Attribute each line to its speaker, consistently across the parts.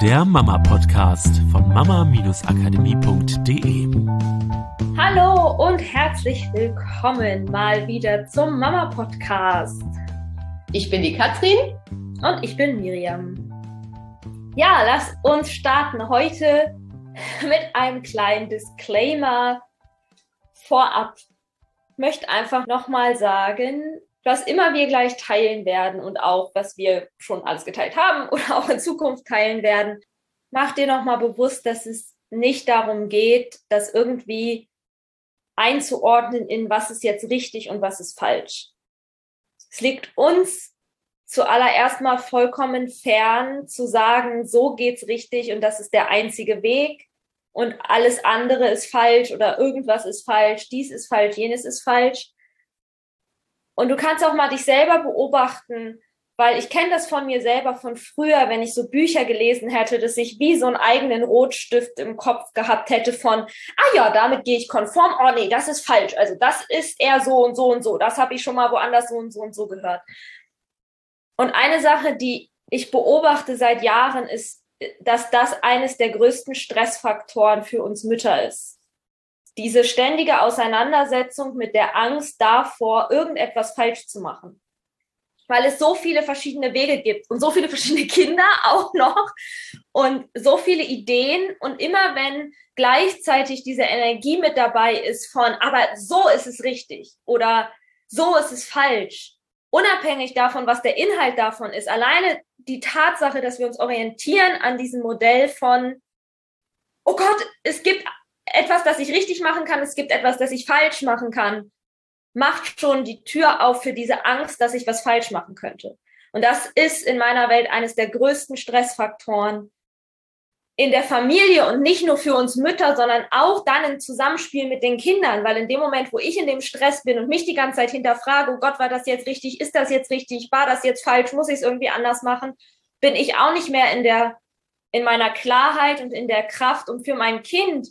Speaker 1: der Mama-Podcast von mama-akademie.de.
Speaker 2: Hallo und herzlich willkommen mal wieder zum Mama-Podcast.
Speaker 3: Ich bin die Katrin.
Speaker 2: Und ich bin Miriam. Ja, lass uns starten heute mit einem kleinen Disclaimer vorab. Ich möchte einfach nochmal sagen, was immer wir gleich teilen werden und auch was wir schon alles geteilt haben oder auch in Zukunft teilen werden, mach dir nochmal bewusst, dass es nicht darum geht, das irgendwie einzuordnen in was ist jetzt richtig und was ist falsch. Es liegt uns zuallererst mal vollkommen fern zu sagen, so geht's richtig und das ist der einzige Weg und alles andere ist falsch oder irgendwas ist falsch, dies ist falsch, jenes ist falsch, und du kannst auch mal dich selber beobachten, weil ich kenne das von mir selber von früher, wenn ich so Bücher gelesen hätte, dass ich wie so einen eigenen Rotstift im Kopf gehabt hätte von, ah ja, damit gehe ich konform, oh nee, das ist falsch, also das ist eher so und so und so, das habe ich schon mal woanders so und so und so gehört. Und eine Sache, die ich beobachte seit Jahren, ist, dass das eines der größten Stressfaktoren für uns Mütter ist diese ständige Auseinandersetzung mit der Angst davor, irgendetwas falsch zu machen. Weil es so viele verschiedene Wege gibt und so viele verschiedene Kinder auch noch und so viele Ideen. Und immer wenn gleichzeitig diese Energie mit dabei ist von, aber so ist es richtig oder so ist es falsch, unabhängig davon, was der Inhalt davon ist, alleine die Tatsache, dass wir uns orientieren an diesem Modell von, oh Gott, es gibt etwas, das ich richtig machen kann, es gibt etwas, das ich falsch machen kann, macht schon die Tür auf für diese Angst, dass ich was falsch machen könnte. Und das ist in meiner Welt eines der größten Stressfaktoren in der Familie und nicht nur für uns Mütter, sondern auch dann im Zusammenspiel mit den Kindern, weil in dem Moment, wo ich in dem Stress bin und mich die ganze Zeit hinterfrage, oh Gott, war das jetzt richtig, ist das jetzt richtig, war das jetzt falsch, muss ich es irgendwie anders machen, bin ich auch nicht mehr in der in meiner Klarheit und in der Kraft, um für mein Kind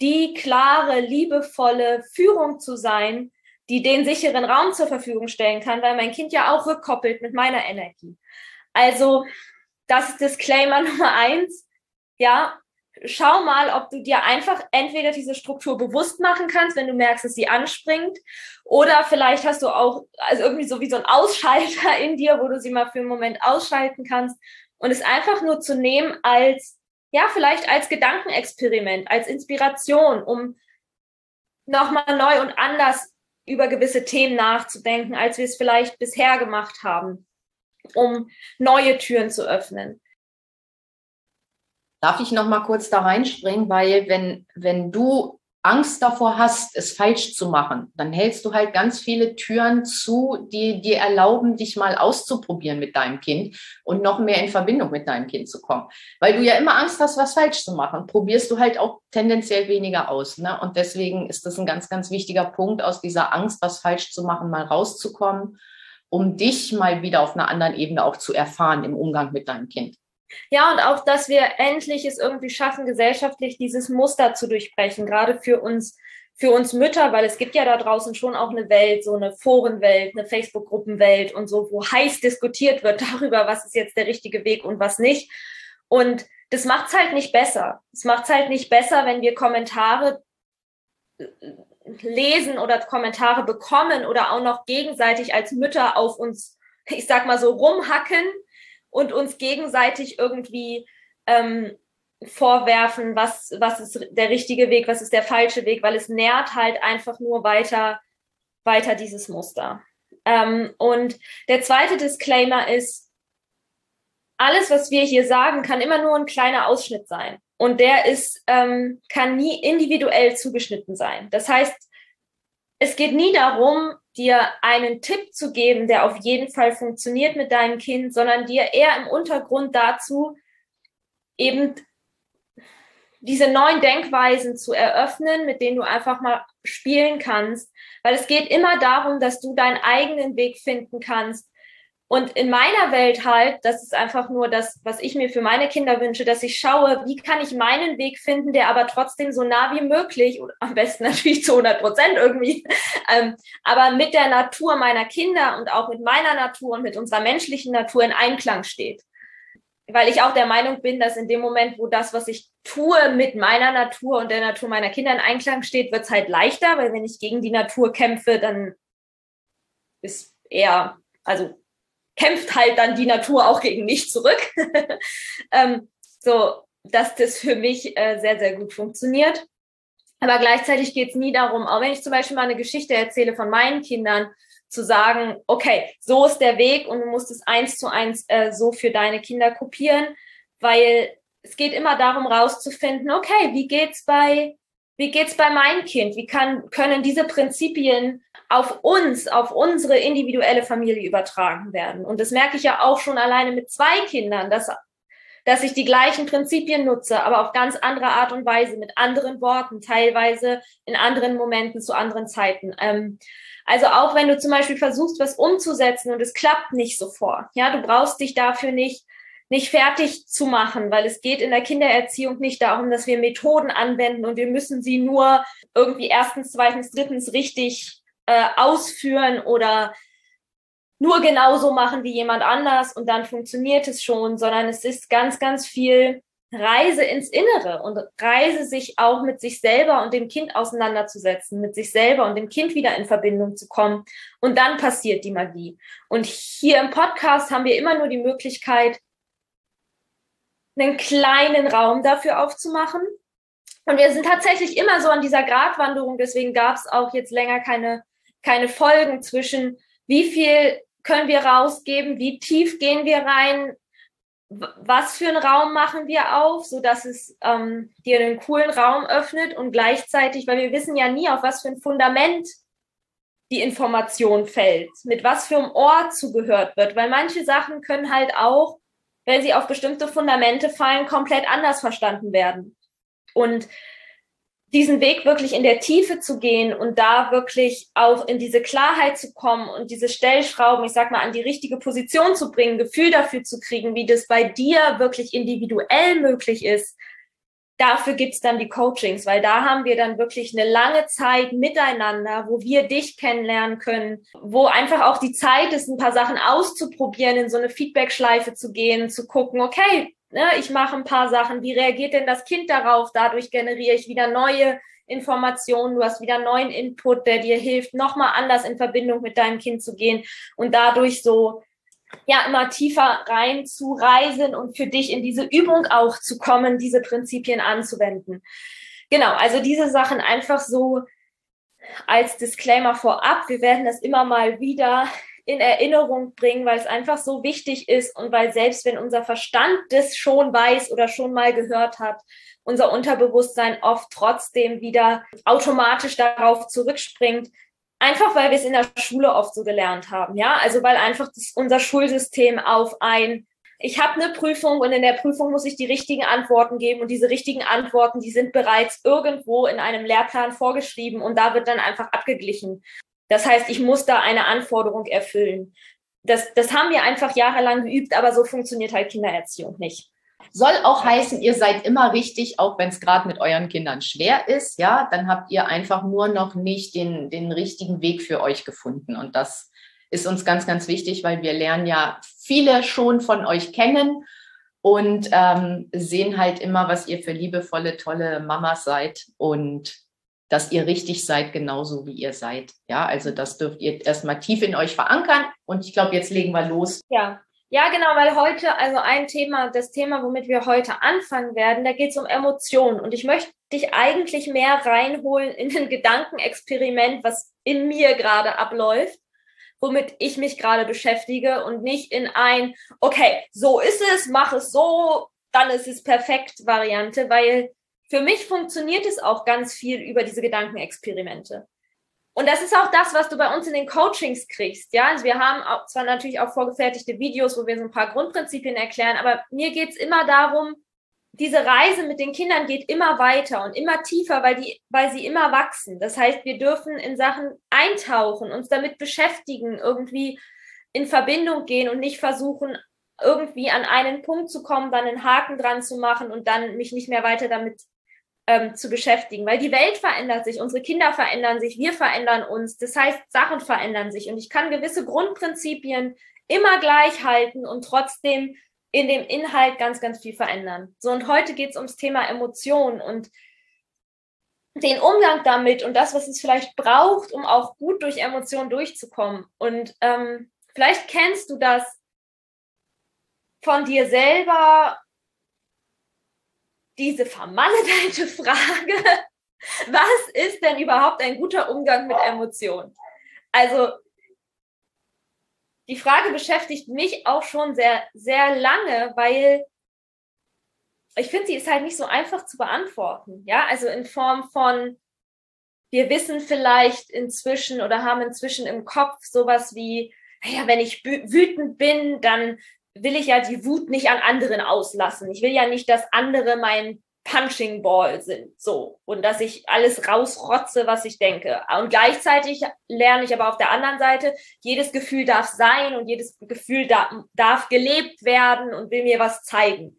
Speaker 2: die klare, liebevolle Führung zu sein, die den sicheren Raum zur Verfügung stellen kann, weil mein Kind ja auch rückkoppelt mit meiner Energie. Also, das ist Disclaimer Nummer eins. Ja, schau mal, ob du dir einfach entweder diese Struktur bewusst machen kannst, wenn du merkst, dass sie anspringt, oder vielleicht hast du auch also irgendwie so wie so ein Ausschalter in dir, wo du sie mal für einen Moment ausschalten kannst und es einfach nur zu nehmen als ja, vielleicht als Gedankenexperiment, als Inspiration, um nochmal neu und anders über gewisse Themen nachzudenken, als wir es vielleicht bisher gemacht haben, um neue Türen zu öffnen.
Speaker 3: Darf ich noch mal kurz da reinspringen, weil wenn, wenn du Angst davor hast, es falsch zu machen, dann hältst du halt ganz viele Türen zu, die dir erlauben, dich mal auszuprobieren mit deinem Kind und noch mehr in Verbindung mit deinem Kind zu kommen. Weil du ja immer Angst hast, was falsch zu machen, probierst du halt auch tendenziell weniger aus. Ne? Und deswegen ist das ein ganz, ganz wichtiger Punkt, aus dieser Angst, was falsch zu machen, mal rauszukommen, um dich mal wieder auf einer anderen Ebene auch zu erfahren im Umgang mit deinem Kind.
Speaker 2: Ja, und auch, dass wir endlich es irgendwie schaffen, gesellschaftlich dieses Muster zu durchbrechen, gerade für uns, für uns Mütter, weil es gibt ja da draußen schon auch eine Welt, so eine Forenwelt, eine Facebook-Gruppenwelt und so, wo heiß diskutiert wird darüber, was ist jetzt der richtige Weg und was nicht. Und das macht es halt nicht besser. Es macht es halt nicht besser, wenn wir Kommentare äh, lesen oder Kommentare bekommen oder auch noch gegenseitig als Mütter auf uns, ich sag mal so, rumhacken und uns gegenseitig irgendwie ähm, vorwerfen, was, was ist der richtige Weg, was ist der falsche Weg, weil es nährt halt einfach nur weiter, weiter dieses Muster. Ähm, und der zweite Disclaimer ist, alles, was wir hier sagen, kann immer nur ein kleiner Ausschnitt sein. Und der ist, ähm, kann nie individuell zugeschnitten sein. Das heißt, es geht nie darum, dir einen Tipp zu geben, der auf jeden Fall funktioniert mit deinem Kind, sondern dir eher im Untergrund dazu eben diese neuen Denkweisen zu eröffnen, mit denen du einfach mal spielen kannst. Weil es geht immer darum, dass du deinen eigenen Weg finden kannst, und in meiner Welt halt, das ist einfach nur das, was ich mir für meine Kinder wünsche, dass ich schaue, wie kann ich meinen Weg finden, der aber trotzdem so nah wie möglich, und am besten natürlich zu 100 Prozent irgendwie, ähm, aber mit der Natur meiner Kinder und auch mit meiner Natur und mit unserer menschlichen Natur in Einklang steht. weil ich auch der Meinung bin, dass in dem Moment, wo das, was ich tue, mit meiner Natur und der Natur meiner Kinder in Einklang steht, wird es halt leichter, weil wenn ich gegen die Natur kämpfe, dann ist eher, also kämpft halt dann die Natur auch gegen mich zurück. ähm, so, dass das für mich äh, sehr, sehr gut funktioniert. Aber gleichzeitig geht es nie darum, auch wenn ich zum Beispiel mal eine Geschichte erzähle von meinen Kindern, zu sagen, okay, so ist der Weg und du musst es eins zu eins äh, so für deine Kinder kopieren, weil es geht immer darum, rauszufinden, okay, wie geht's bei, wie geht's bei meinem Kind? Wie kann, können diese Prinzipien auf uns, auf unsere individuelle Familie übertragen werden? Und das merke ich ja auch schon alleine mit zwei Kindern, dass, dass ich die gleichen Prinzipien nutze, aber auf ganz andere Art und Weise, mit anderen Worten, teilweise in anderen Momenten zu anderen Zeiten. Ähm, also auch wenn du zum Beispiel versuchst, was umzusetzen und es klappt nicht sofort, ja, du brauchst dich dafür nicht nicht fertig zu machen, weil es geht in der Kindererziehung nicht darum, dass wir Methoden anwenden und wir müssen sie nur irgendwie erstens, zweitens, drittens richtig äh, ausführen oder nur genauso machen wie jemand anders und dann funktioniert es schon, sondern es ist ganz, ganz viel Reise ins Innere und Reise sich auch mit sich selber und dem Kind auseinanderzusetzen, mit sich selber und dem Kind wieder in Verbindung zu kommen. Und dann passiert die Magie. Und hier im Podcast haben wir immer nur die Möglichkeit, einen kleinen Raum dafür aufzumachen. Und wir sind tatsächlich immer so an dieser Gratwanderung. Deswegen gab es auch jetzt länger keine, keine Folgen zwischen, wie viel können wir rausgeben, wie tief gehen wir rein, was für einen Raum machen wir auf, so dass es ähm, dir einen coolen Raum öffnet und gleichzeitig, weil wir wissen ja nie, auf was für ein Fundament die Information fällt, mit was für einem Ort zugehört wird, weil manche Sachen können halt auch, wenn sie auf bestimmte Fundamente fallen, komplett anders verstanden werden. Und diesen Weg wirklich in der Tiefe zu gehen und da wirklich auch in diese Klarheit zu kommen und diese Stellschrauben, ich sag mal, an die richtige Position zu bringen, Gefühl dafür zu kriegen, wie das bei dir wirklich individuell möglich ist, dafür gibt's dann die Coachings, weil da haben wir dann wirklich eine lange Zeit miteinander, wo wir dich kennenlernen können, wo einfach auch die Zeit ist, ein paar Sachen auszuprobieren, in so eine Feedback-Schleife zu gehen, zu gucken, okay, ne, ich mache ein paar Sachen, wie reagiert denn das Kind darauf? Dadurch generiere ich wieder neue Informationen, du hast wieder neuen Input, der dir hilft, nochmal anders in Verbindung mit deinem Kind zu gehen und dadurch so ja immer tiefer rein zu reisen und für dich in diese Übung auch zu kommen, diese Prinzipien anzuwenden. Genau, also diese Sachen einfach so als Disclaimer vorab. Wir werden das immer mal wieder in Erinnerung bringen, weil es einfach so wichtig ist und weil selbst wenn unser Verstand das schon weiß oder schon mal gehört hat, unser Unterbewusstsein oft trotzdem wieder automatisch darauf zurückspringt, einfach weil wir es in der Schule oft so gelernt haben, ja, also weil einfach das, unser Schulsystem auf ein ich habe eine Prüfung und in der Prüfung muss ich die richtigen Antworten geben und diese richtigen Antworten, die sind bereits irgendwo in einem Lehrplan vorgeschrieben und da wird dann einfach abgeglichen. Das heißt, ich muss da eine Anforderung erfüllen. Das, das haben wir einfach jahrelang geübt, aber so funktioniert halt Kindererziehung nicht.
Speaker 3: Soll auch heißen, ihr seid immer richtig, auch wenn es gerade mit euren Kindern schwer ist, ja, dann habt ihr einfach nur noch nicht den, den richtigen Weg für euch gefunden. Und das ist uns ganz, ganz wichtig, weil wir lernen ja viele schon von euch kennen und ähm, sehen halt immer, was ihr für liebevolle, tolle Mamas seid. Und dass ihr richtig seid, genauso wie ihr seid. Ja, also das dürft ihr erstmal tief in euch verankern. Und ich glaube, jetzt legen wir los.
Speaker 2: Ja. Ja, genau, weil heute, also ein Thema, das Thema, womit wir heute anfangen werden, da geht es um Emotionen. Und ich möchte dich eigentlich mehr reinholen in ein Gedankenexperiment, was in mir gerade abläuft, womit ich mich gerade beschäftige und nicht in ein, okay, so ist es, mach es so, dann ist es perfekt Variante, weil für mich funktioniert es auch ganz viel über diese Gedankenexperimente. Und das ist auch das, was du bei uns in den Coachings kriegst. Ja, also wir haben auch, zwar natürlich auch vorgefertigte Videos, wo wir so ein paar Grundprinzipien erklären, aber mir geht's immer darum, diese Reise mit den Kindern geht immer weiter und immer tiefer, weil die, weil sie immer wachsen. Das heißt, wir dürfen in Sachen eintauchen, uns damit beschäftigen, irgendwie in Verbindung gehen und nicht versuchen, irgendwie an einen Punkt zu kommen, dann einen Haken dran zu machen und dann mich nicht mehr weiter damit ähm, zu beschäftigen, weil die Welt verändert sich, unsere Kinder verändern sich, wir verändern uns. Das heißt, Sachen verändern sich und ich kann gewisse Grundprinzipien immer gleich halten und trotzdem in dem Inhalt ganz, ganz viel verändern. So, und heute geht es ums Thema Emotionen und den Umgang damit und das, was es vielleicht braucht, um auch gut durch Emotionen durchzukommen. Und ähm, vielleicht kennst du das von dir selber, diese vermaledeite Frage, was ist denn überhaupt ein guter Umgang mit Emotionen? Also die Frage beschäftigt mich auch schon sehr, sehr lange, weil ich finde, sie ist halt nicht so einfach zu beantworten. Ja, also in Form von, wir wissen vielleicht inzwischen oder haben inzwischen im Kopf sowas wie, naja, wenn ich wütend bin, dann will ich ja die Wut nicht an anderen auslassen. Ich will ja nicht, dass andere mein Punching Ball sind, so. Und dass ich alles rausrotze, was ich denke. Und gleichzeitig lerne ich aber auf der anderen Seite, jedes Gefühl darf sein und jedes Gefühl darf, darf gelebt werden und will mir was zeigen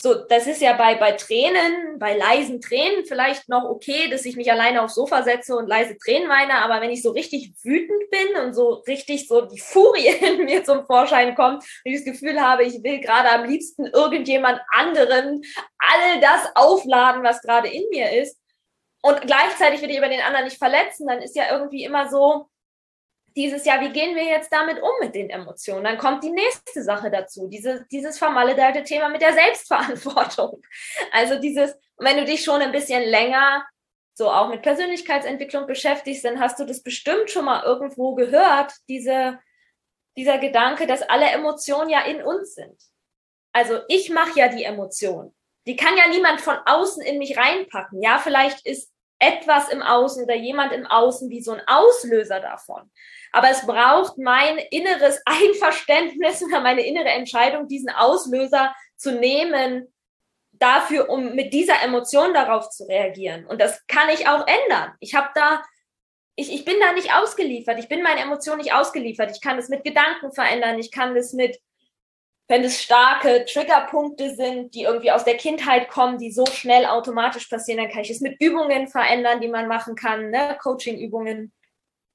Speaker 2: so, das ist ja bei, bei Tränen, bei leisen Tränen vielleicht noch okay, dass ich mich alleine aufs Sofa setze und leise Tränen weine, aber wenn ich so richtig wütend bin und so richtig so die Furie in mir zum Vorschein kommt und ich das Gefühl habe, ich will gerade am liebsten irgendjemand anderen all das aufladen, was gerade in mir ist und gleichzeitig will ich aber den anderen nicht verletzen, dann ist ja irgendwie immer so, dieses Jahr, wie gehen wir jetzt damit um mit den Emotionen? Dann kommt die nächste Sache dazu, diese, dieses vermaledeite Thema mit der Selbstverantwortung. Also dieses, wenn du dich schon ein bisschen länger so auch mit Persönlichkeitsentwicklung beschäftigst, dann hast du das bestimmt schon mal irgendwo gehört, diese, dieser Gedanke, dass alle Emotionen ja in uns sind. Also ich mache ja die Emotion. Die kann ja niemand von außen in mich reinpacken. Ja, vielleicht ist etwas im Außen oder jemand im Außen wie so ein Auslöser davon. Aber es braucht mein inneres Einverständnis oder meine innere Entscheidung, diesen Auslöser zu nehmen, dafür, um mit dieser Emotion darauf zu reagieren. Und das kann ich auch ändern. Ich habe da, ich, ich bin da nicht ausgeliefert. Ich bin meinen Emotionen nicht ausgeliefert. Ich kann das mit Gedanken verändern. Ich kann das mit wenn es starke Triggerpunkte sind, die irgendwie aus der Kindheit kommen, die so schnell automatisch passieren, dann kann ich es mit Übungen verändern, die man machen kann, ne? Coaching-Übungen.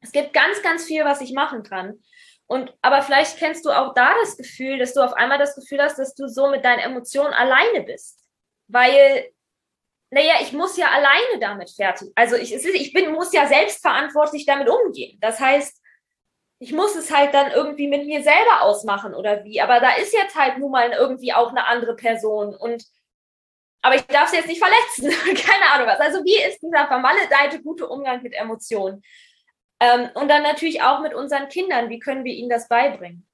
Speaker 2: Es gibt ganz, ganz viel, was ich machen kann. Und aber vielleicht kennst du auch da das Gefühl, dass du auf einmal das Gefühl hast, dass du so mit deinen Emotionen alleine bist. Weil, naja, ich muss ja alleine damit fertig. Also ich, ich bin, muss ja selbstverantwortlich damit umgehen. Das heißt, ich muss es halt dann irgendwie mit mir selber ausmachen oder wie. Aber da ist jetzt halt nun mal irgendwie auch eine andere Person und aber ich darf sie jetzt nicht verletzen. Keine Ahnung was. Also wie ist dieser vermaledeite gute Umgang mit Emotionen? Ähm, und dann natürlich auch mit unseren Kindern. Wie können wir ihnen das beibringen?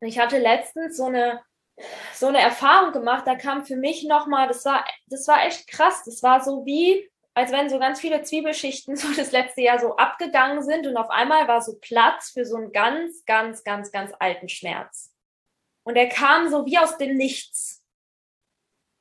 Speaker 2: Ich hatte letztens so eine, so eine Erfahrung gemacht, da kam für mich nochmal, das war, das war echt krass. Das war so wie, als wenn so ganz viele Zwiebelschichten so das letzte Jahr so abgegangen sind und auf einmal war so Platz für so einen ganz, ganz, ganz, ganz alten Schmerz. Und er kam so wie aus dem Nichts.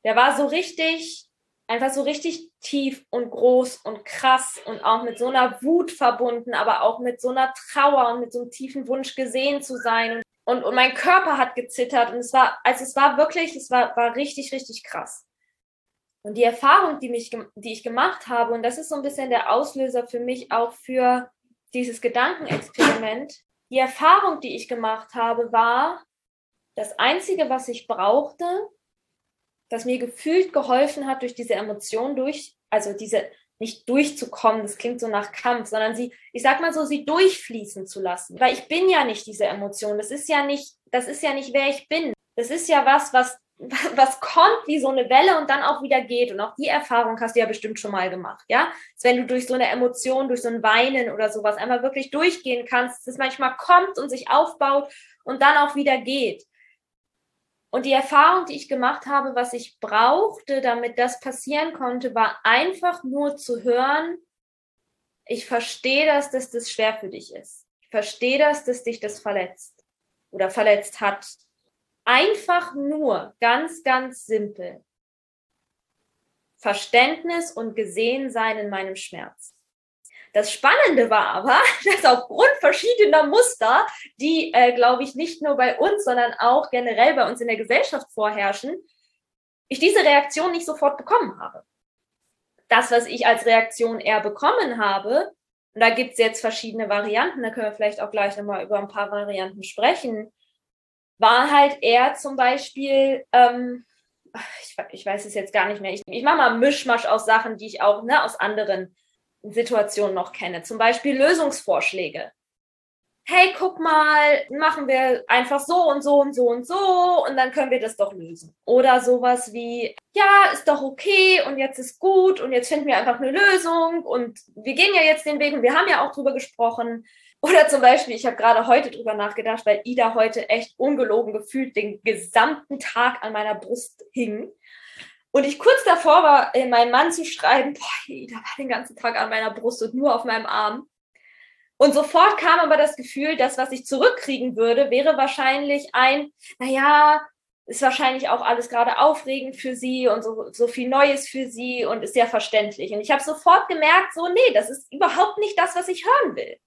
Speaker 2: Der war so richtig, einfach so richtig tief und groß und krass und auch mit so einer Wut verbunden, aber auch mit so einer Trauer und mit so einem tiefen Wunsch gesehen zu sein. Und, und mein Körper hat gezittert und es war, also es war wirklich, es war, war richtig, richtig krass. Und die Erfahrung, die, mich, die ich gemacht habe, und das ist so ein bisschen der Auslöser für mich auch für dieses Gedankenexperiment, die Erfahrung, die ich gemacht habe, war, das Einzige, was ich brauchte, das mir gefühlt geholfen hat, durch diese Emotion durch, also diese nicht durchzukommen, das klingt so nach Kampf, sondern sie, ich sag mal so, sie durchfließen zu lassen. Weil ich bin ja nicht diese Emotion. Das ist ja nicht, das ist ja nicht, wer ich bin. Das ist ja was, was was kommt wie so eine Welle und dann auch wieder geht. Und auch die Erfahrung hast du ja bestimmt schon mal gemacht, ja? Dass wenn du durch so eine Emotion, durch so ein Weinen oder sowas einmal wirklich durchgehen kannst, dass es manchmal kommt und sich aufbaut und dann auch wieder geht. Und die Erfahrung, die ich gemacht habe, was ich brauchte, damit das passieren konnte, war einfach nur zu hören, ich verstehe das, dass das schwer für dich ist. Ich verstehe das, dass dich das verletzt oder verletzt hat Einfach nur, ganz, ganz simpel. Verständnis und Gesehensein in meinem Schmerz. Das Spannende war aber, dass aufgrund verschiedener Muster, die, äh, glaube ich, nicht nur bei uns, sondern auch generell bei uns in der Gesellschaft vorherrschen, ich diese Reaktion nicht sofort bekommen habe. Das, was ich als Reaktion eher bekommen habe, und da gibt es jetzt verschiedene Varianten, da können wir vielleicht auch gleich nochmal über ein paar Varianten sprechen, war halt eher zum Beispiel, ähm, ich, ich, weiß es jetzt gar nicht mehr, ich, ich mache mal Mischmasch aus Sachen, die ich auch ne, aus anderen Situationen noch kenne. Zum Beispiel Lösungsvorschläge. Hey, guck mal, machen wir einfach so und so und so und so und dann können wir das doch lösen. Oder sowas wie, ja, ist doch okay und jetzt ist gut und jetzt finden wir einfach eine Lösung und wir gehen ja jetzt den Weg und wir haben ja auch drüber gesprochen. Oder zum Beispiel, ich habe gerade heute drüber nachgedacht, weil Ida heute echt ungelogen gefühlt den gesamten Tag an meiner Brust hing. Und ich kurz davor war, meinem Mann zu schreiben, boah, Ida war den ganzen Tag an meiner Brust und nur auf meinem Arm. Und sofort kam aber das Gefühl, das, was ich zurückkriegen würde, wäre wahrscheinlich ein, naja, ist wahrscheinlich auch alles gerade aufregend für sie und so, so viel Neues für sie und ist ja verständlich. Und ich habe sofort gemerkt, so, nee, das ist überhaupt nicht das, was ich hören will.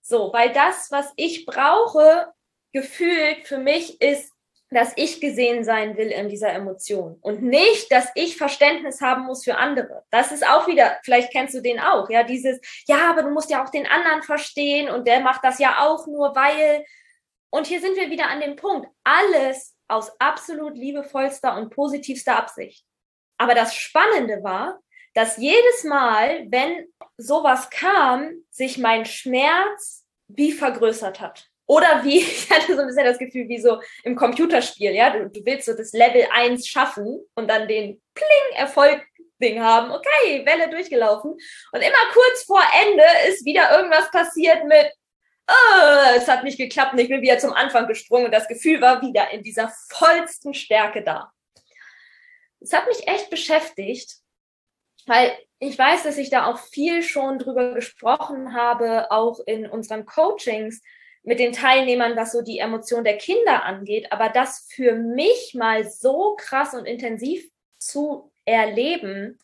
Speaker 2: So, weil das, was ich brauche, gefühlt für mich ist, dass ich gesehen sein will in dieser Emotion und nicht, dass ich Verständnis haben muss für andere. Das ist auch wieder, vielleicht kennst du den auch, ja, dieses, ja, aber du musst ja auch den anderen verstehen und der macht das ja auch nur, weil. Und hier sind wir wieder an dem Punkt. Alles aus absolut liebevollster und positivster Absicht. Aber das Spannende war, dass jedes Mal, wenn sowas kam, sich mein Schmerz wie vergrößert hat. Oder wie, ich hatte so ein bisschen das Gefühl, wie so im Computerspiel, ja, du, du willst so das Level 1 schaffen und dann den Pling Erfolg Ding haben. Okay, Welle durchgelaufen. Und immer kurz vor Ende ist wieder irgendwas passiert mit, oh, es hat nicht geklappt und ich bin wieder zum Anfang gesprungen und das Gefühl war wieder in dieser vollsten Stärke da. Es hat mich echt beschäftigt, weil ich weiß, dass ich da auch viel schon drüber gesprochen habe, auch in unseren Coachings mit den Teilnehmern, was so die Emotion der Kinder angeht. Aber das für mich mal so krass und intensiv zu erleben,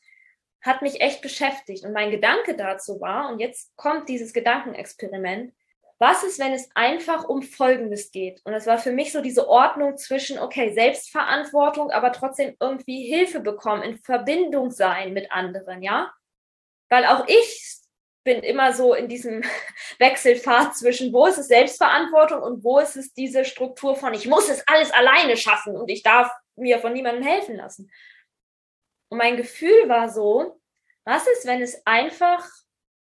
Speaker 2: hat mich echt beschäftigt. Und mein Gedanke dazu war, und jetzt kommt dieses Gedankenexperiment, was ist, wenn es einfach um Folgendes geht? Und es war für mich so diese Ordnung zwischen, okay, Selbstverantwortung, aber trotzdem irgendwie Hilfe bekommen, in Verbindung sein mit anderen, ja? Weil auch ich bin immer so in diesem Wechselfahrt zwischen, wo ist es Selbstverantwortung und wo ist es diese Struktur von, ich muss es alles alleine schaffen und ich darf mir von niemandem helfen lassen. Und mein Gefühl war so, was ist, wenn es einfach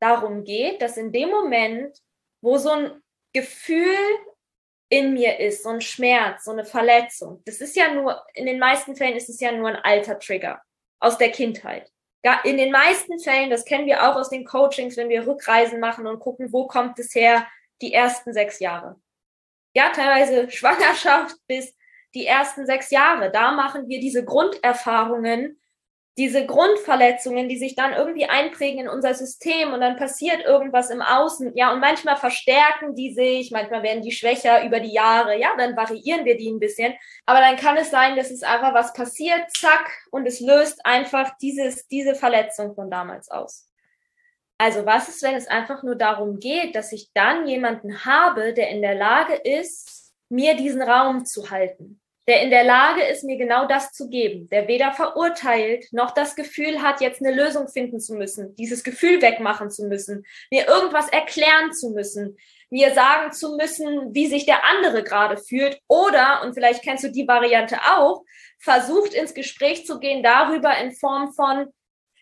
Speaker 2: darum geht, dass in dem Moment, wo so ein Gefühl in mir ist, so ein Schmerz, so eine Verletzung, das ist ja nur, in den meisten Fällen ist es ja nur ein alter Trigger aus der Kindheit in den meisten Fällen, das kennen wir auch aus den Coachings, wenn wir Rückreisen machen und gucken, wo kommt es her, die ersten sechs Jahre. Ja, teilweise Schwangerschaft bis die ersten sechs Jahre. Da machen wir diese Grunderfahrungen diese Grundverletzungen, die sich dann irgendwie einprägen in unser System und dann passiert irgendwas im Außen, ja, und manchmal verstärken die sich, manchmal werden die schwächer über die Jahre, ja, dann variieren wir die ein bisschen, aber dann kann es sein, dass es einfach was passiert, zack, und es löst einfach dieses, diese Verletzung von damals aus. Also was ist, wenn es einfach nur darum geht, dass ich dann jemanden habe, der in der Lage ist, mir diesen Raum zu halten? Der in der Lage ist, mir genau das zu geben, der weder verurteilt noch das Gefühl hat, jetzt eine Lösung finden zu müssen, dieses Gefühl wegmachen zu müssen, mir irgendwas erklären zu müssen, mir sagen zu müssen, wie sich der andere gerade fühlt. Oder, und vielleicht kennst du die Variante auch, versucht ins Gespräch zu gehen darüber in Form von,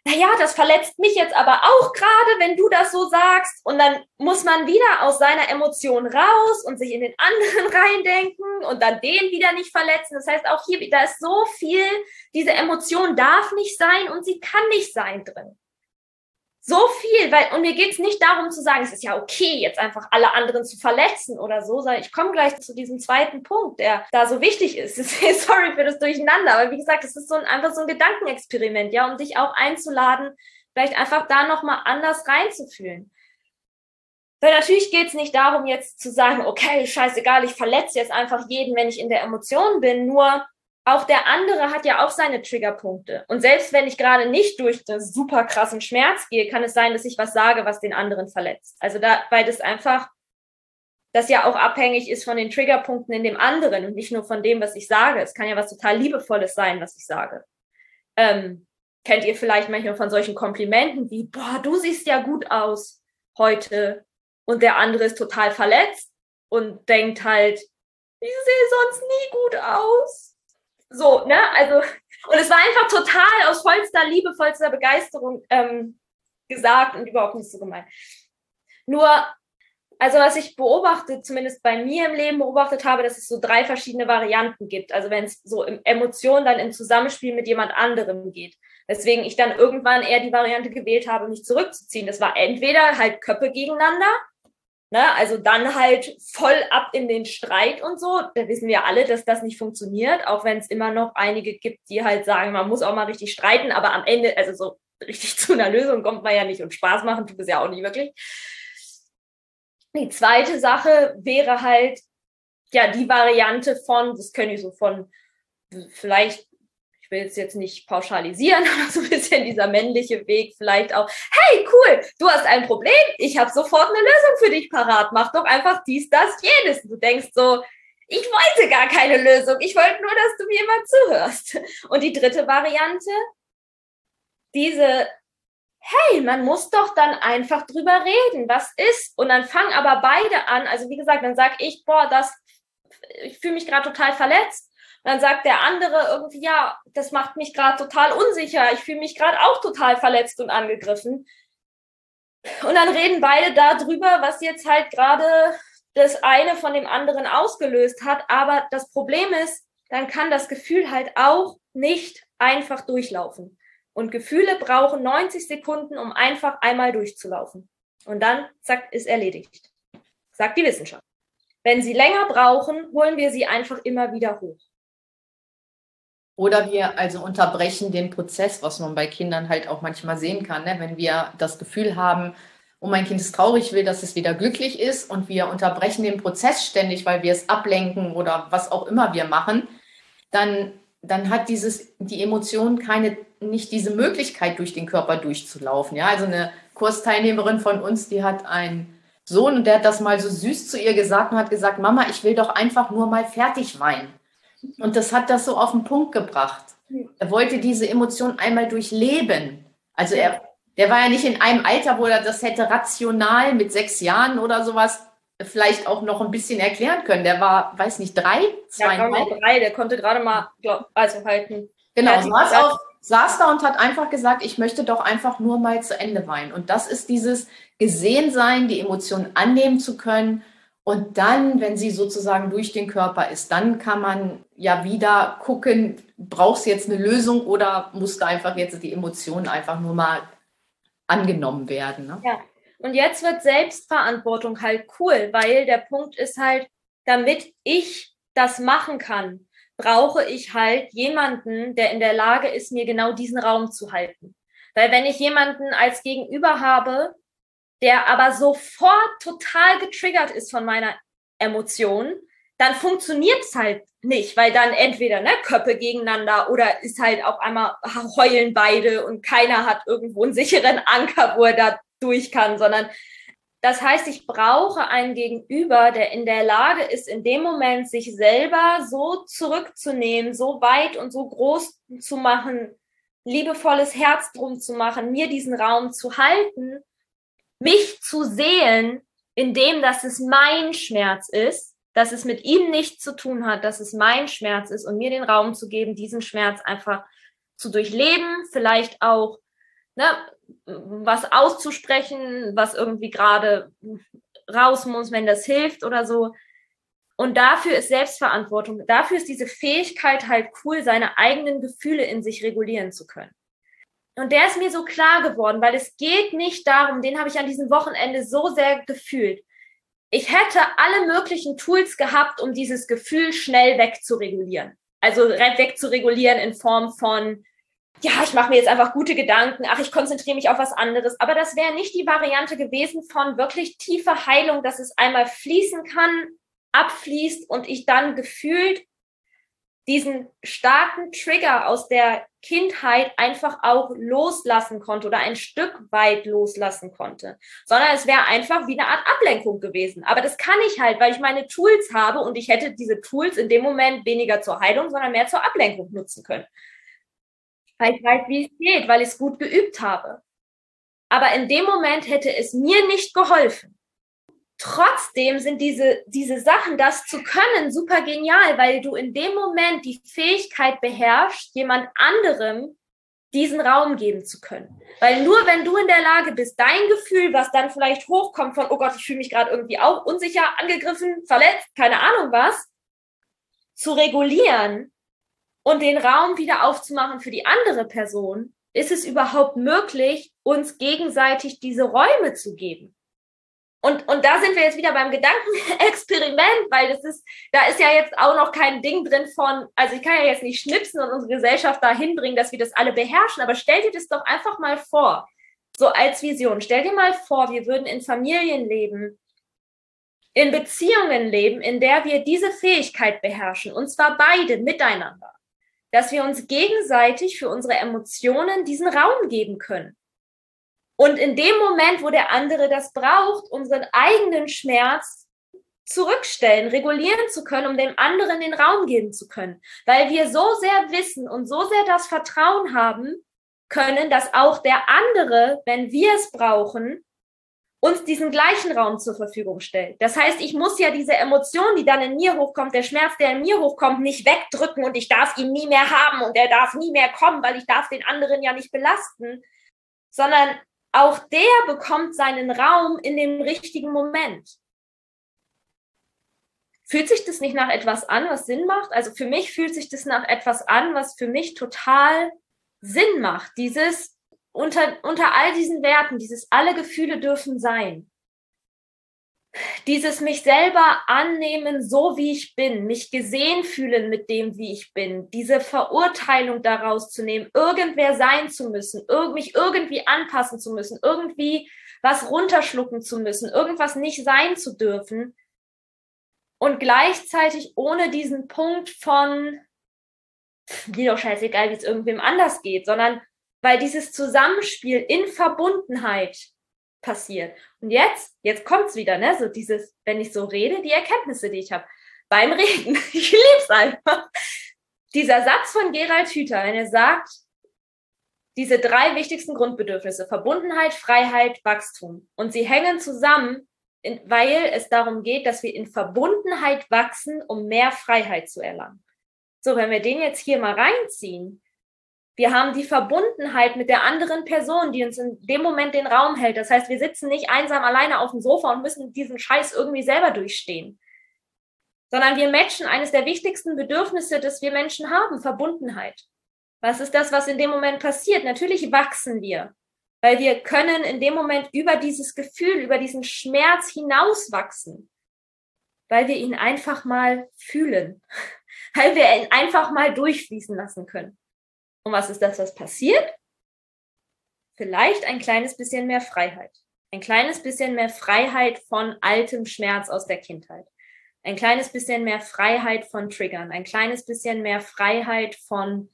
Speaker 2: naja, das verletzt mich jetzt aber auch gerade, wenn du das so sagst. Und dann muss man wieder aus seiner Emotion raus und sich in den anderen reindenken und dann den wieder nicht verletzen. Das heißt, auch hier, da ist so viel, diese Emotion darf nicht sein und sie kann nicht sein drin so viel, weil, und mir geht's nicht darum zu sagen, es ist ja okay, jetzt einfach alle anderen zu verletzen oder so, sondern ich komme gleich zu diesem zweiten Punkt, der da so wichtig ist. Sorry für das Durcheinander, aber wie gesagt, es ist so ein, einfach so ein Gedankenexperiment, ja, um dich auch einzuladen, vielleicht einfach da nochmal anders reinzufühlen. Weil natürlich geht's nicht darum, jetzt zu sagen, okay, scheißegal, ich verletze jetzt einfach jeden, wenn ich in der Emotion bin, nur auch der andere hat ja auch seine Triggerpunkte. Und selbst wenn ich gerade nicht durch den super krassen Schmerz gehe, kann es sein, dass ich was sage, was den anderen verletzt. Also da, weil das einfach, das ja auch abhängig ist von den Triggerpunkten in dem anderen und nicht nur von dem, was ich sage. Es kann ja was total Liebevolles sein, was ich sage. Ähm, kennt ihr vielleicht manchmal von solchen Komplimenten wie, boah, du siehst ja gut aus heute. Und der andere ist total verletzt und denkt halt, ich sehe sonst nie gut aus. So, ne? Also, und es war einfach total aus vollster Liebe, vollster Begeisterung ähm, gesagt und überhaupt nicht so gemeint. Nur, also was ich beobachtet, zumindest bei mir im Leben beobachtet habe, dass es so drei verschiedene Varianten gibt. Also wenn es so im Emotionen dann im Zusammenspiel mit jemand anderem geht. Weswegen ich dann irgendwann eher die Variante gewählt habe, mich zurückzuziehen. Das war entweder halt Köpfe gegeneinander, ne, also dann halt voll ab in den Streit und so. Da wissen wir alle, dass das nicht funktioniert, auch wenn es immer noch einige gibt, die halt sagen, man muss auch mal richtig streiten, aber am Ende, also so richtig zu einer Lösung kommt man ja nicht und Spaß machen tut es ja auch nicht wirklich. Die zweite Sache wäre halt, ja, die Variante von, das könnte ich so von vielleicht ich will es jetzt nicht pauschalisieren, aber so ein bisschen dieser männliche Weg vielleicht auch, hey, cool, du hast ein Problem, ich habe sofort eine Lösung für dich parat, mach doch einfach dies, das, jenes. Du denkst so, ich wollte gar keine Lösung, ich wollte nur, dass du mir mal zuhörst. Und die dritte Variante, diese, hey, man muss doch dann einfach drüber reden, was ist. Und dann fangen aber beide an, also wie gesagt, dann sag ich, boah, das, ich fühle mich gerade total verletzt dann sagt der andere irgendwie, ja, das macht mich gerade total unsicher. Ich fühle mich gerade auch total verletzt und angegriffen. Und dann reden beide darüber, was jetzt halt gerade das eine von dem anderen ausgelöst hat. Aber das Problem ist, dann kann das Gefühl halt auch nicht einfach durchlaufen. Und Gefühle brauchen 90 Sekunden, um einfach einmal durchzulaufen. Und dann, zack, ist erledigt. Sagt die Wissenschaft. Wenn sie länger brauchen, holen wir sie einfach immer wieder hoch.
Speaker 3: Oder wir also unterbrechen den Prozess, was man bei Kindern halt auch manchmal sehen kann. Ne? Wenn wir das Gefühl haben, oh, mein Kind ist traurig, will, dass es wieder glücklich ist und wir unterbrechen den Prozess ständig, weil wir es ablenken oder was auch immer wir machen, dann, dann hat dieses, die Emotion keine, nicht diese Möglichkeit, durch den Körper durchzulaufen. Ja, also eine Kursteilnehmerin von uns, die hat einen Sohn und der hat das mal so süß zu ihr gesagt und hat gesagt, Mama, ich will doch einfach nur mal fertig weinen. Und das hat das so auf den Punkt gebracht. Er wollte diese Emotion einmal durchleben. Also er, der war ja nicht in einem Alter, wo er das hätte rational mit sechs Jahren oder sowas vielleicht auch noch ein bisschen erklären können. Der war, weiß nicht, drei,
Speaker 2: zwei, ja, drei. Der konnte gerade mal, glaub, also halten.
Speaker 3: Genau, saß, auch, saß da und hat einfach gesagt, ich möchte doch einfach nur mal zu Ende weinen. Und das ist dieses Gesehensein, die Emotionen annehmen zu können und dann, wenn sie sozusagen durch den Körper ist, dann kann man ja wieder gucken, brauchst du jetzt eine Lösung oder muss da einfach jetzt die Emotionen einfach nur mal angenommen werden. Ne?
Speaker 2: Ja, und jetzt wird Selbstverantwortung halt cool, weil der Punkt ist halt, damit ich das machen kann, brauche ich halt jemanden, der in der Lage ist, mir genau diesen Raum zu halten. Weil wenn ich jemanden als Gegenüber habe, der aber sofort total getriggert ist von meiner Emotion, dann funktioniert es halt nicht, weil dann entweder ne, Köpfe gegeneinander oder ist halt auf einmal heulen beide und keiner hat irgendwo einen sicheren Anker, wo er da durch kann, sondern das heißt, ich brauche einen Gegenüber, der in der Lage ist, in dem Moment sich selber so zurückzunehmen, so weit und so groß zu machen, liebevolles Herz drum zu machen, mir diesen Raum zu halten mich zu sehen, in dem, dass es mein Schmerz ist, dass es mit ihm nichts zu tun hat, dass es mein Schmerz ist und mir den Raum zu geben, diesen Schmerz einfach zu durchleben, vielleicht auch ne, was auszusprechen, was irgendwie gerade raus muss, wenn das hilft oder so. Und dafür ist Selbstverantwortung, dafür ist diese Fähigkeit halt cool, seine eigenen Gefühle in sich regulieren zu können. Und der ist mir so klar geworden, weil es geht nicht darum, den habe ich an diesem Wochenende so sehr gefühlt. Ich hätte alle möglichen Tools gehabt, um dieses Gefühl schnell wegzuregulieren. Also wegzuregulieren in Form von, ja, ich mache mir jetzt einfach gute Gedanken, ach, ich konzentriere mich auf was anderes. Aber das wäre nicht die Variante gewesen von wirklich tiefer Heilung, dass es einmal fließen kann, abfließt und ich dann gefühlt diesen starken Trigger aus der Kindheit einfach auch loslassen konnte oder ein Stück weit loslassen konnte, sondern es wäre einfach wie eine Art Ablenkung gewesen. Aber das kann ich halt, weil ich meine Tools habe und ich hätte diese Tools in dem Moment weniger zur Heilung, sondern mehr zur Ablenkung nutzen können. Weil ich weiß, wie es geht, weil ich es gut geübt habe. Aber in dem Moment hätte es mir nicht geholfen. Trotzdem sind diese, diese Sachen, das zu können, super genial, weil du in dem Moment die Fähigkeit beherrschst, jemand anderem diesen Raum geben zu können. Weil nur wenn du in der Lage bist, dein Gefühl, was dann vielleicht hochkommt von, oh Gott, ich fühle mich gerade irgendwie auch unsicher, angegriffen, verletzt, keine Ahnung was, zu regulieren und den Raum wieder aufzumachen für die andere Person, ist es überhaupt möglich, uns gegenseitig diese Räume zu geben. Und, und da sind wir jetzt wieder beim Gedankenexperiment, weil das ist, da ist ja jetzt auch noch kein Ding drin von, also ich kann ja jetzt nicht schnipsen und unsere Gesellschaft dahin bringen, dass wir das alle beherrschen, aber stell dir das doch einfach mal vor, so als Vision. Stell dir mal vor, wir würden in Familien leben, in Beziehungen leben, in der wir diese Fähigkeit beherrschen, und zwar beide miteinander, dass wir uns gegenseitig für unsere Emotionen diesen Raum geben können. Und in dem Moment, wo der andere das braucht, unseren eigenen Schmerz zurückstellen, regulieren zu können, um dem anderen den Raum geben zu können. Weil wir so sehr wissen und so sehr das Vertrauen haben können, dass auch der andere, wenn wir es brauchen, uns diesen gleichen Raum zur Verfügung stellt. Das heißt, ich muss ja diese Emotion, die dann in mir hochkommt, der Schmerz, der in mir hochkommt, nicht wegdrücken und ich darf ihn nie mehr haben und er darf nie mehr kommen, weil ich darf den anderen ja nicht belasten, sondern auch der bekommt seinen Raum in dem richtigen Moment. Fühlt sich das nicht nach etwas an, was Sinn macht? Also für mich fühlt sich das nach etwas an, was für mich total Sinn macht. Dieses unter, unter all diesen Werten, dieses alle Gefühle dürfen sein dieses mich selber annehmen, so wie ich bin, mich gesehen fühlen mit dem, wie ich bin, diese Verurteilung daraus zu nehmen, irgendwer sein zu müssen, mich irgendwie anpassen zu müssen, irgendwie was runterschlucken zu müssen, irgendwas nicht sein zu dürfen und gleichzeitig ohne diesen Punkt von, mir doch scheißegal, wie es irgendwem anders geht, sondern weil dieses Zusammenspiel in Verbundenheit passiert. Und jetzt, jetzt kommt's wieder, ne? So dieses, wenn ich so rede, die Erkenntnisse, die ich habe beim Reden. Ich lieb's einfach. Dieser Satz von Gerald Hüther, wenn er sagt, diese drei wichtigsten Grundbedürfnisse, Verbundenheit, Freiheit, Wachstum. Und sie hängen zusammen, weil es darum geht, dass wir in Verbundenheit wachsen, um mehr Freiheit zu erlangen. So, wenn wir den jetzt hier mal reinziehen, wir haben die Verbundenheit mit der anderen Person, die uns in dem Moment den Raum hält. Das heißt, wir sitzen nicht einsam alleine auf dem Sofa und müssen diesen Scheiß irgendwie selber durchstehen, sondern wir matchen eines der wichtigsten Bedürfnisse, das wir Menschen haben, Verbundenheit. Was ist das, was in dem Moment passiert? Natürlich wachsen wir, weil wir können in dem Moment über dieses Gefühl, über diesen Schmerz hinauswachsen, weil wir ihn einfach mal fühlen, weil wir ihn einfach mal durchfließen lassen können. Und was ist das, was passiert? Vielleicht ein kleines bisschen mehr Freiheit. Ein kleines bisschen mehr Freiheit von altem Schmerz aus der Kindheit. Ein kleines bisschen mehr Freiheit von Triggern. Ein kleines bisschen mehr Freiheit von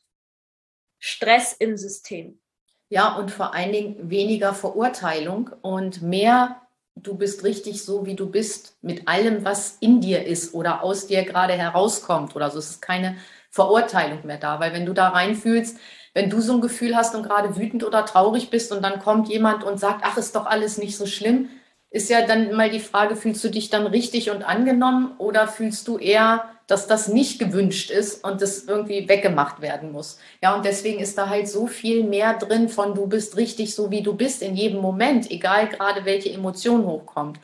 Speaker 2: Stress im System.
Speaker 3: Ja, und vor allen Dingen weniger Verurteilung und mehr, du bist richtig so, wie du bist, mit allem, was in dir ist oder aus dir gerade herauskommt oder so. Es ist keine Verurteilung mehr da. Weil wenn du da reinfühlst, wenn du so ein Gefühl hast und gerade wütend oder traurig bist und dann kommt jemand und sagt, ach, ist doch alles nicht so schlimm, ist ja dann mal die Frage, fühlst du dich dann richtig und angenommen oder fühlst du eher, dass das nicht gewünscht ist und das irgendwie weggemacht werden muss? Ja, und deswegen ist da halt so viel mehr drin von du bist richtig so, wie du bist in jedem Moment, egal gerade welche Emotion hochkommt.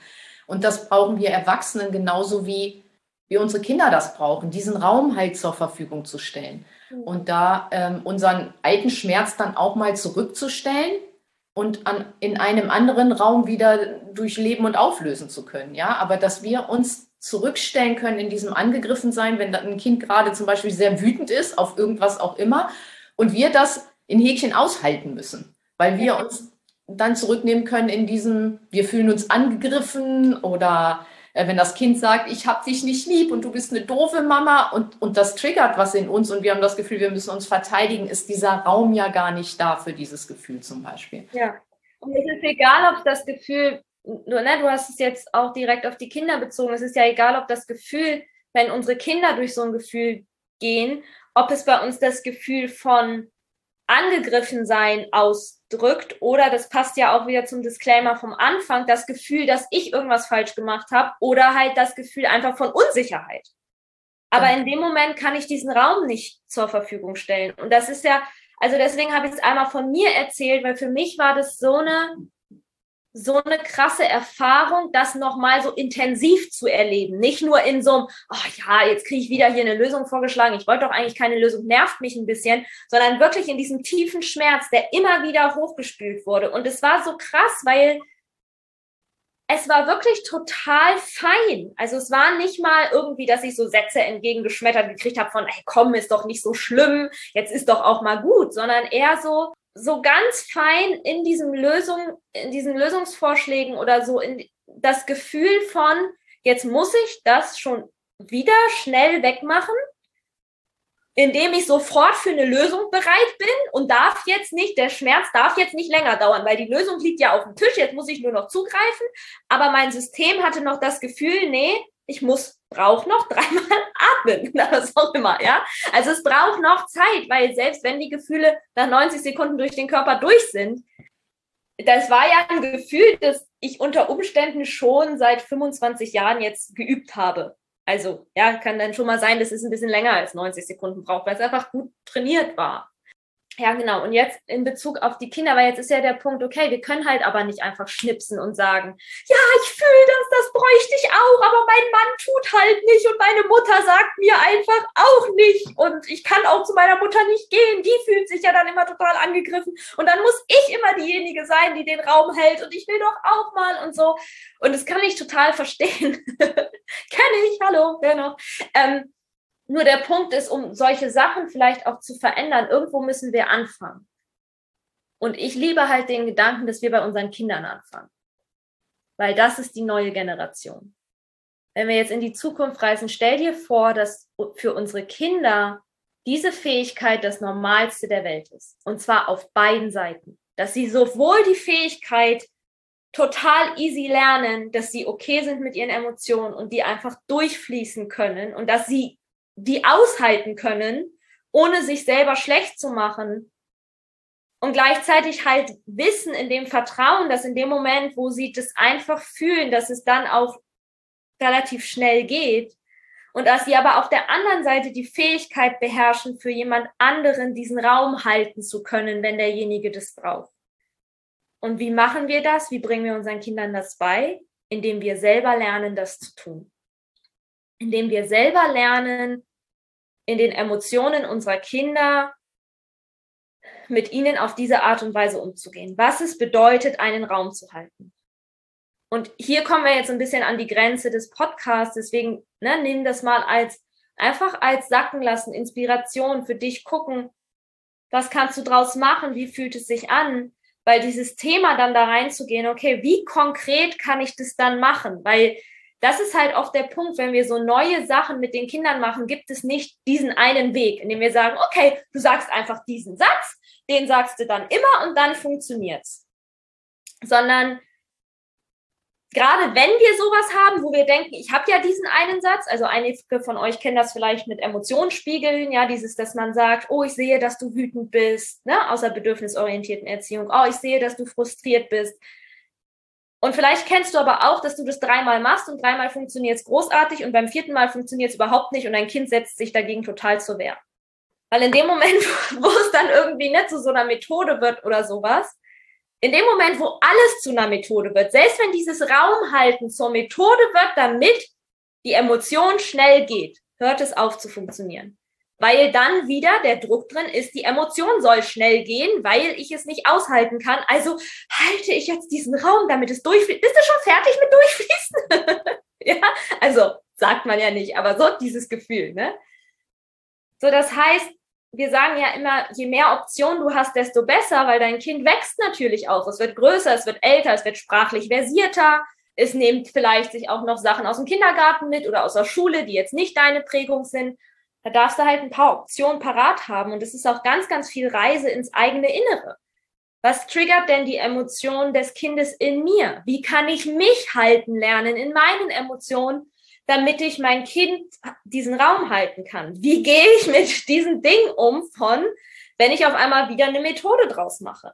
Speaker 3: Und das brauchen wir Erwachsenen genauso wie wie unsere Kinder das brauchen, diesen Raum halt zur Verfügung zu stellen. Mhm. Und da ähm, unseren alten Schmerz dann auch mal zurückzustellen und an, in einem anderen Raum wieder durchleben und auflösen zu können. Ja, aber dass wir uns zurückstellen können in diesem Angegriffensein, wenn ein Kind gerade zum Beispiel sehr wütend ist auf irgendwas auch immer und wir das in Häkchen aushalten müssen, weil wir uns dann zurücknehmen können in diesem, wir fühlen uns angegriffen oder wenn das Kind sagt, ich habe dich nicht lieb und du bist eine doofe Mama und, und das triggert was in uns und wir haben das Gefühl, wir müssen uns verteidigen, ist dieser Raum ja gar nicht da für dieses Gefühl zum Beispiel.
Speaker 2: Ja, und es ist egal, ob das Gefühl, du, ne, du hast es jetzt auch direkt auf die Kinder bezogen, es ist ja egal, ob das Gefühl, wenn unsere Kinder durch so ein Gefühl gehen, ob es bei uns das Gefühl von angegriffen sein ausdrückt oder das passt ja auch wieder zum Disclaimer vom Anfang, das Gefühl, dass ich irgendwas falsch gemacht habe oder halt das Gefühl einfach von Unsicherheit. Aber in dem Moment kann ich diesen Raum nicht zur Verfügung stellen. Und das ist ja, also deswegen habe ich es einmal von mir erzählt, weil für mich war das so eine so eine krasse Erfahrung, das nochmal so intensiv zu erleben. Nicht nur in so einem, oh ja, jetzt kriege ich wieder hier eine Lösung vorgeschlagen, ich wollte doch eigentlich keine Lösung, nervt mich ein bisschen, sondern wirklich in diesem tiefen Schmerz, der immer wieder hochgespült wurde. Und es war so krass, weil es war wirklich total fein. Also es war nicht mal irgendwie, dass ich so Sätze entgegengeschmettert gekriegt habe von, ey, komm, ist doch nicht so schlimm, jetzt ist doch auch mal gut, sondern eher so, so ganz fein in diesem Lösung, in diesen Lösungsvorschlägen oder so in das Gefühl von, jetzt muss ich das schon wieder schnell wegmachen, indem ich sofort für eine Lösung bereit bin und darf jetzt nicht, der Schmerz darf jetzt nicht länger dauern, weil die Lösung liegt ja auf dem Tisch, jetzt muss ich nur noch zugreifen. Aber mein System hatte noch das Gefühl, nee, ich muss, brauche noch dreimal atmen, was auch immer, ja. Also es braucht noch Zeit, weil selbst wenn die Gefühle nach 90 Sekunden durch den Körper durch sind, das war ja ein Gefühl, das ich unter Umständen schon seit 25 Jahren jetzt geübt habe. Also, ja, kann dann schon mal sein, dass es ein bisschen länger als 90 Sekunden braucht, weil es einfach gut trainiert war. Ja, genau. Und jetzt in Bezug auf die Kinder, weil jetzt ist ja der Punkt, okay, wir können halt aber nicht einfach schnipsen und sagen, ja, ich fühle das, das bräuchte ich auch, aber mein Mann tut halt nicht und meine Mutter sagt mir einfach auch nicht und ich kann auch zu meiner Mutter nicht gehen. Die fühlt sich ja dann immer total angegriffen und dann muss ich immer diejenige sein, die den Raum hält und ich will doch auch mal und so. Und das kann ich total verstehen. Kenne ich, hallo, wer noch? Ähm, nur der Punkt ist, um solche Sachen vielleicht auch zu verändern, irgendwo müssen wir anfangen. Und ich liebe halt den Gedanken, dass wir bei unseren Kindern anfangen. Weil das ist die neue Generation. Wenn wir jetzt in die Zukunft reisen, stell dir vor, dass für unsere Kinder diese Fähigkeit das Normalste der Welt ist. Und zwar auf beiden Seiten. Dass sie sowohl die Fähigkeit total easy lernen, dass sie okay sind mit ihren Emotionen und die einfach durchfließen können und dass sie die aushalten können, ohne sich selber schlecht zu machen. Und gleichzeitig halt wissen in dem Vertrauen, dass in dem Moment, wo sie das einfach fühlen, dass es dann auch relativ schnell geht. Und dass sie aber auf der anderen Seite die Fähigkeit beherrschen, für jemand anderen diesen Raum halten zu können, wenn derjenige das braucht. Und wie machen wir das? Wie bringen wir unseren Kindern das bei? Indem wir selber lernen, das zu tun indem wir selber lernen, in den Emotionen unserer Kinder mit ihnen auf diese Art und Weise umzugehen. Was es bedeutet, einen Raum zu halten. Und hier kommen wir jetzt ein bisschen an die Grenze des Podcasts, deswegen ne, nimm das mal als einfach als sacken lassen, Inspiration für dich gucken, was kannst du draus machen, wie fühlt es sich an, weil dieses Thema dann da reinzugehen, okay, wie konkret kann ich das dann machen, weil das ist halt auch der Punkt, wenn wir so neue Sachen mit den Kindern machen, gibt es nicht diesen einen Weg, in dem wir sagen, okay, du sagst einfach diesen Satz, den sagst du dann immer und dann funktioniert's. Sondern gerade wenn wir sowas haben, wo wir denken, ich habe ja diesen einen Satz, also einige von euch kennen das vielleicht mit Emotionsspiegeln, ja, dieses, dass man sagt, oh, ich sehe, dass du wütend bist, ne, außer bedürfnisorientierten Erziehung, oh, ich sehe, dass du frustriert bist. Und vielleicht kennst du aber auch, dass du das dreimal machst und dreimal funktioniert es großartig und beim vierten Mal funktioniert es überhaupt nicht und dein Kind setzt sich dagegen total zur Wehr. Weil in dem Moment, wo es dann irgendwie nicht zu so einer Methode wird oder sowas, in dem Moment, wo alles zu einer Methode wird, selbst wenn dieses Raumhalten zur Methode wird, damit die Emotion schnell geht, hört es auf zu funktionieren weil dann wieder der Druck drin ist, die Emotion soll schnell gehen, weil ich es nicht aushalten kann. Also halte ich jetzt diesen Raum, damit es durchfließt. Bist du schon fertig mit durchfließen? ja, also sagt man ja nicht, aber so dieses Gefühl, ne? So, das heißt, wir sagen ja immer, je mehr Optionen du hast, desto besser, weil dein Kind wächst natürlich auch. Es wird größer, es wird älter, es wird sprachlich versierter. Es nimmt vielleicht sich auch noch Sachen aus dem Kindergarten mit oder aus der Schule, die jetzt nicht deine Prägung sind. Da darfst du halt ein paar Optionen parat haben. Und es ist auch ganz, ganz viel Reise ins eigene Innere. Was triggert denn die Emotion des Kindes in mir? Wie kann ich mich halten lernen in meinen Emotionen, damit ich mein Kind diesen Raum halten kann? Wie gehe ich mit diesem Ding um von, wenn ich auf einmal wieder eine Methode draus mache?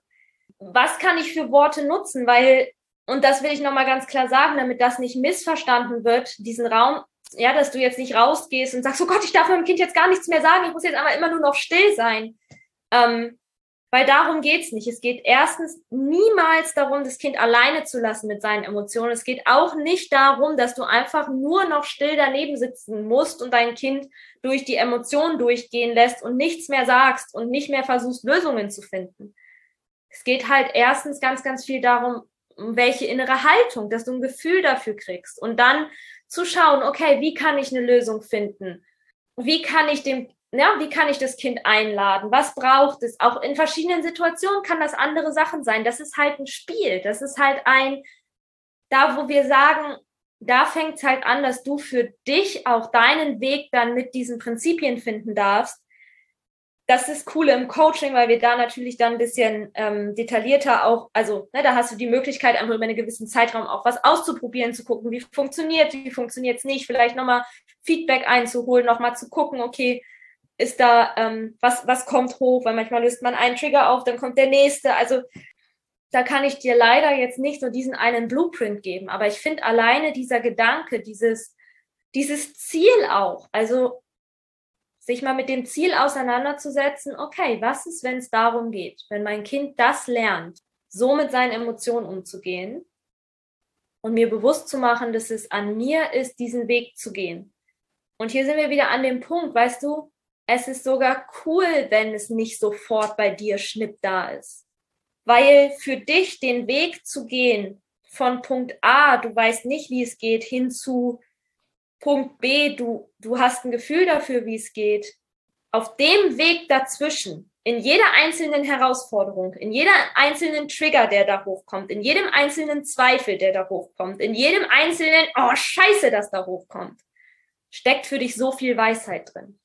Speaker 2: Was kann ich für Worte nutzen? Weil, und das will ich nochmal ganz klar sagen, damit das nicht missverstanden wird, diesen Raum, ja, dass du jetzt nicht rausgehst und sagst, oh Gott, ich darf meinem Kind jetzt gar nichts mehr sagen, ich muss jetzt aber immer nur noch still sein. Ähm, weil darum geht's nicht. Es geht erstens niemals darum, das Kind alleine zu lassen mit seinen Emotionen. Es geht auch nicht darum, dass du einfach nur noch still daneben sitzen musst und dein Kind durch die Emotionen durchgehen lässt und nichts mehr sagst und nicht mehr versuchst, Lösungen zu finden. Es geht halt erstens ganz, ganz viel darum, um welche innere Haltung, dass du ein Gefühl dafür kriegst und dann zu schauen, okay, wie kann ich eine Lösung finden? Wie kann ich dem ja, wie kann ich das Kind einladen? Was braucht es? Auch in verschiedenen Situationen kann das andere Sachen sein. Das ist halt ein Spiel. Das ist halt ein, da wo wir sagen, da fängt es halt an, dass du für dich auch deinen Weg dann mit diesen Prinzipien finden darfst. Das ist cool im Coaching, weil wir da natürlich dann ein bisschen ähm, detaillierter auch, also ne, da hast du die Möglichkeit, einfach über einen gewissen Zeitraum auch was auszuprobieren, zu gucken, wie funktioniert, wie funktioniert es nicht, vielleicht nochmal Feedback einzuholen, nochmal zu gucken, okay, ist da, ähm, was, was kommt hoch, weil manchmal löst man einen Trigger auf, dann kommt der nächste. Also da kann ich dir leider jetzt nicht nur diesen einen Blueprint geben, aber ich finde alleine dieser Gedanke, dieses, dieses Ziel auch, also sich mal mit dem Ziel auseinanderzusetzen, okay, was ist, wenn es darum geht, wenn mein Kind das lernt, so mit seinen Emotionen umzugehen und mir bewusst zu machen, dass es an mir ist, diesen Weg zu gehen. Und hier sind wir wieder an dem Punkt, weißt du, es ist sogar cool, wenn es nicht sofort bei dir Schnipp da ist. Weil für dich den Weg zu gehen von Punkt A, du weißt nicht, wie es geht, hin zu Punkt B, du, du hast ein Gefühl dafür, wie es geht. Auf dem Weg dazwischen, in jeder einzelnen Herausforderung, in jeder einzelnen Trigger, der da hochkommt, in jedem einzelnen Zweifel, der da hochkommt, in jedem einzelnen, oh Scheiße, das da hochkommt, steckt für dich so viel Weisheit drin.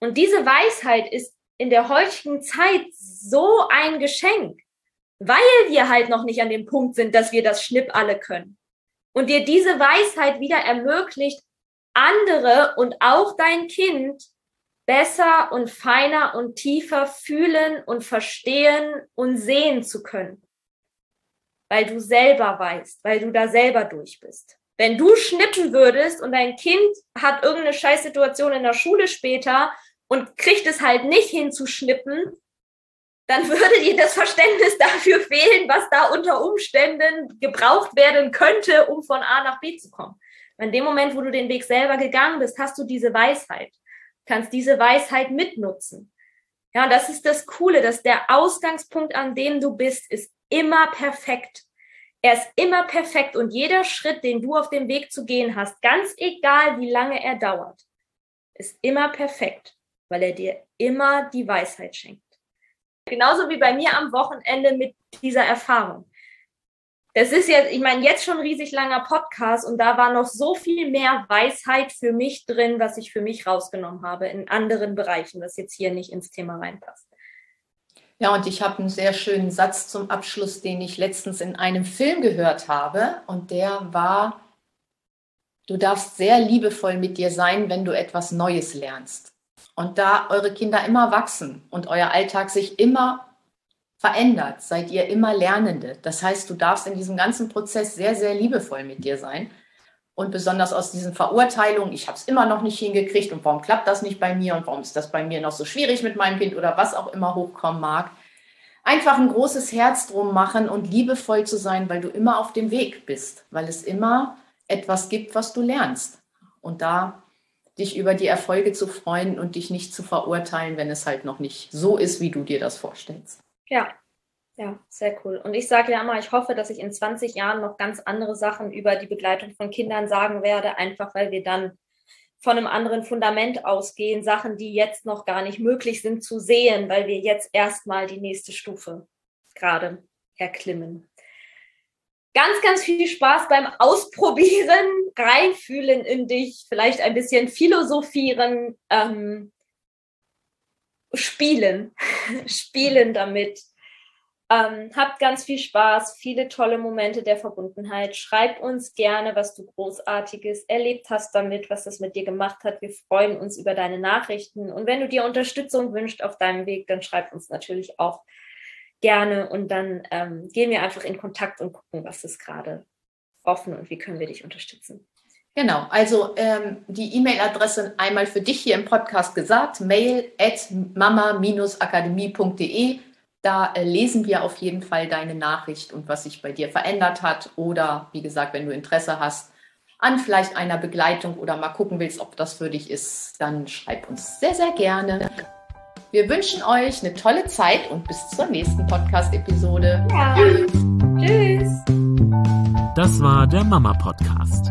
Speaker 2: Und diese Weisheit ist in der heutigen Zeit so ein Geschenk, weil wir halt noch nicht an dem Punkt sind, dass wir das Schnipp alle können. Und dir diese Weisheit wieder ermöglicht, andere und auch dein Kind besser und feiner und tiefer fühlen und verstehen und sehen zu können. Weil du selber weißt, weil du da selber durch bist. Wenn du schnippen würdest und dein Kind hat irgendeine Scheißsituation in der Schule später und kriegt es halt nicht hinzuschnippen, dann würde dir das Verständnis dafür fehlen, was da unter Umständen gebraucht werden könnte, um von A nach B zu kommen. In dem Moment, wo du den Weg selber gegangen bist, hast du diese Weisheit, kannst diese Weisheit mitnutzen. Ja, und das ist das Coole, dass der Ausgangspunkt, an dem du bist, ist immer perfekt. Er ist immer perfekt und jeder Schritt, den du auf dem Weg zu gehen hast, ganz egal wie lange er dauert, ist immer perfekt weil er dir immer die Weisheit schenkt. Genauso wie bei mir am Wochenende mit dieser Erfahrung. Das ist jetzt, ich meine, jetzt schon riesig langer Podcast und da war noch so viel mehr Weisheit für mich drin, was ich für mich rausgenommen habe in anderen Bereichen, was jetzt hier nicht ins Thema reinpasst.
Speaker 3: Ja, und ich habe einen sehr schönen Satz zum Abschluss, den ich letztens in einem Film gehört habe. Und der war, du darfst sehr liebevoll mit dir sein, wenn du etwas Neues lernst und da eure Kinder immer wachsen und euer Alltag sich immer verändert, seid ihr immer Lernende. Das heißt, du darfst in diesem ganzen Prozess sehr, sehr liebevoll mit dir sein. Und besonders aus diesen Verurteilungen, ich habe es immer noch nicht hingekriegt und warum klappt das nicht bei mir und warum ist das bei mir noch so schwierig mit meinem Kind oder was auch immer hochkommen mag, einfach ein großes Herz drum machen und liebevoll zu sein, weil du immer auf dem Weg bist, weil es immer etwas gibt, was du lernst. Und da dich über die Erfolge zu freuen und dich nicht zu verurteilen, wenn es halt noch nicht so ist, wie du dir das vorstellst.
Speaker 2: Ja, ja, sehr cool. Und ich sage ja immer, ich hoffe, dass ich in 20 Jahren noch ganz andere Sachen über die Begleitung von Kindern sagen werde, einfach weil wir dann von einem anderen Fundament ausgehen, Sachen, die jetzt noch gar nicht möglich sind zu sehen, weil wir jetzt erstmal die nächste Stufe gerade erklimmen ganz, ganz viel Spaß beim Ausprobieren, reinfühlen in dich, vielleicht ein bisschen philosophieren, ähm, spielen, spielen damit. Ähm, habt ganz viel Spaß, viele tolle Momente der Verbundenheit. Schreibt uns gerne, was du Großartiges erlebt hast damit, was das mit dir gemacht hat. Wir freuen uns über deine Nachrichten. Und wenn du dir Unterstützung wünschst auf deinem Weg, dann schreib uns natürlich auch gerne. Und dann ähm, gehen wir einfach in Kontakt und gucken, was ist gerade offen und wie können wir dich unterstützen.
Speaker 3: Genau, also ähm, die E-Mail-Adresse einmal für dich hier im Podcast gesagt, mail at mama-akademie.de. Da äh, lesen wir auf jeden Fall deine Nachricht und was sich bei dir verändert hat. Oder wie gesagt, wenn du Interesse hast an vielleicht einer Begleitung oder mal gucken willst, ob das für dich ist, dann schreib uns sehr, sehr gerne. Wir wünschen euch eine tolle Zeit und bis zur nächsten Podcast-Episode.
Speaker 2: Ja. Tschüss. Tschüss.
Speaker 1: Das war der Mama Podcast,